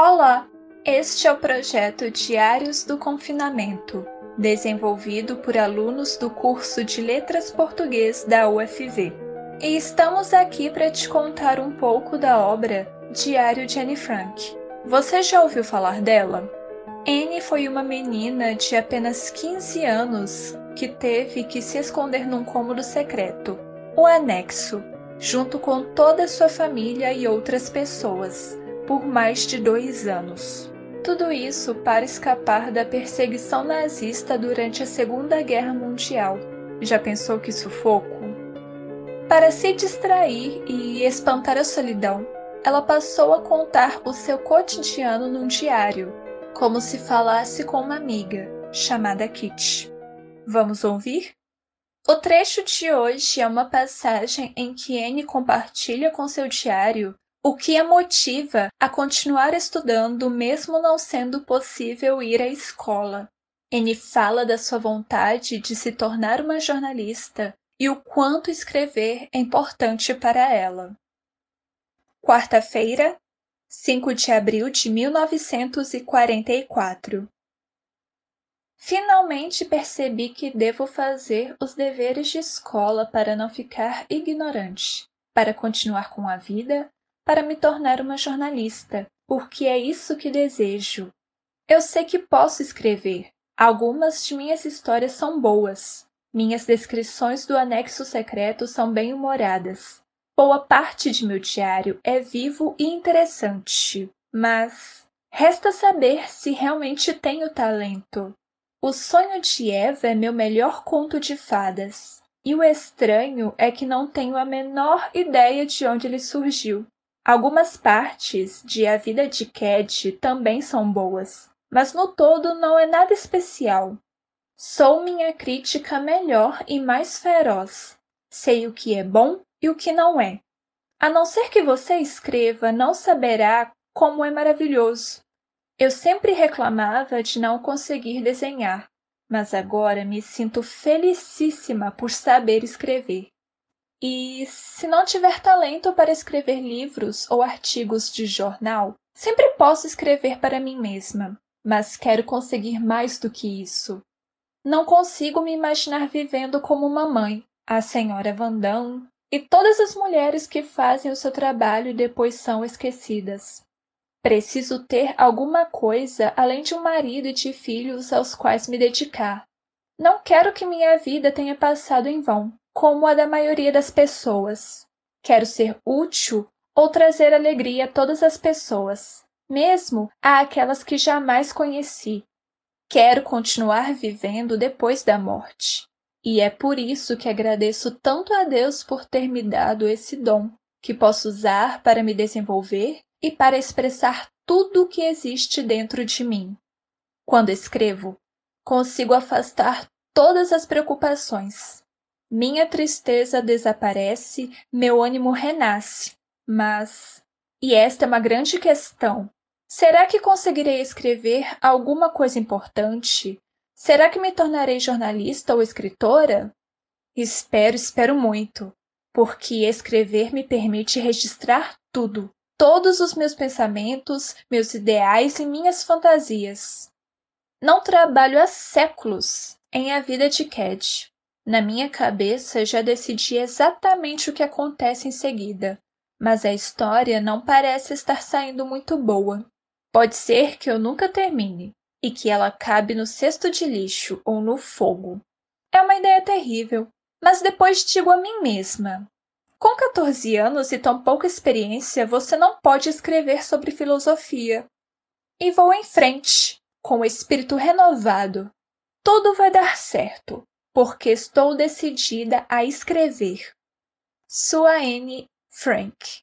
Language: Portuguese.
Olá! Este é o projeto Diários do Confinamento, desenvolvido por alunos do curso de Letras Português da UFV. E estamos aqui para te contar um pouco da obra Diário de Anne Frank. Você já ouviu falar dela? Anne foi uma menina de apenas 15 anos que teve que se esconder num cômodo secreto, o anexo, junto com toda sua família e outras pessoas, por mais de dois anos. Tudo isso para escapar da perseguição nazista durante a Segunda Guerra Mundial. Já pensou que sufoco? Para se distrair e espantar a solidão, ela passou a contar o seu cotidiano num diário, como se falasse com uma amiga, chamada Kitty. Vamos ouvir? O trecho de hoje é uma passagem em que Anne compartilha com seu diário o que a motiva a continuar estudando mesmo não sendo possível ir à escola. Anne fala da sua vontade de se tornar uma jornalista e o quanto escrever é importante para ela. Quarta-feira, 5 de abril de 1944. Finalmente percebi que devo fazer os deveres de escola para não ficar ignorante, para continuar com a vida, para me tornar uma jornalista, porque é isso que desejo. Eu sei que posso escrever. Algumas de minhas histórias são boas. Minhas descrições do anexo secreto são bem-humoradas. Boa parte de meu diário é vivo e interessante, mas resta saber se realmente tenho talento. O sonho de Eva é meu melhor conto de fadas, e o estranho é que não tenho a menor ideia de onde ele surgiu. Algumas partes de A Vida de Cad também são boas, mas no todo não é nada especial. Sou minha crítica melhor e mais feroz. Sei o que é bom e o que não é. A não ser que você escreva, não saberá como é maravilhoso. Eu sempre reclamava de não conseguir desenhar, mas agora me sinto felicíssima por saber escrever. E se não tiver talento para escrever livros ou artigos de jornal, sempre posso escrever para mim mesma, mas quero conseguir mais do que isso. Não consigo me imaginar vivendo como uma mãe, a senhora Vandam e todas as mulheres que fazem o seu trabalho e depois são esquecidas. Preciso ter alguma coisa além de um marido e de filhos aos quais me dedicar. Não quero que minha vida tenha passado em vão, como a da maioria das pessoas. Quero ser útil ou trazer alegria a todas as pessoas, mesmo àquelas que jamais conheci. Quero continuar vivendo depois da morte. E é por isso que agradeço tanto a Deus por ter me dado esse dom, que posso usar para me desenvolver e para expressar tudo o que existe dentro de mim. Quando escrevo, consigo afastar todas as preocupações. Minha tristeza desaparece, meu ânimo renasce. Mas. E esta é uma grande questão. Será que conseguirei escrever alguma coisa importante Será que me tornarei jornalista ou escritora? Espero, espero muito, porque escrever me permite registrar tudo, todos os meus pensamentos, meus ideais e minhas fantasias. Não trabalho há séculos em A Vida de Cad. Na minha cabeça já decidi exatamente o que acontece em seguida, mas a história não parece estar saindo muito boa. Pode ser que eu nunca termine, e que ela cabe no cesto de lixo ou no fogo. É uma ideia terrível, mas depois digo a mim mesma: com 14 anos e tão pouca experiência, você não pode escrever sobre filosofia. E vou em frente, com o espírito renovado. Tudo vai dar certo, porque estou decidida a escrever. Sua Anne Frank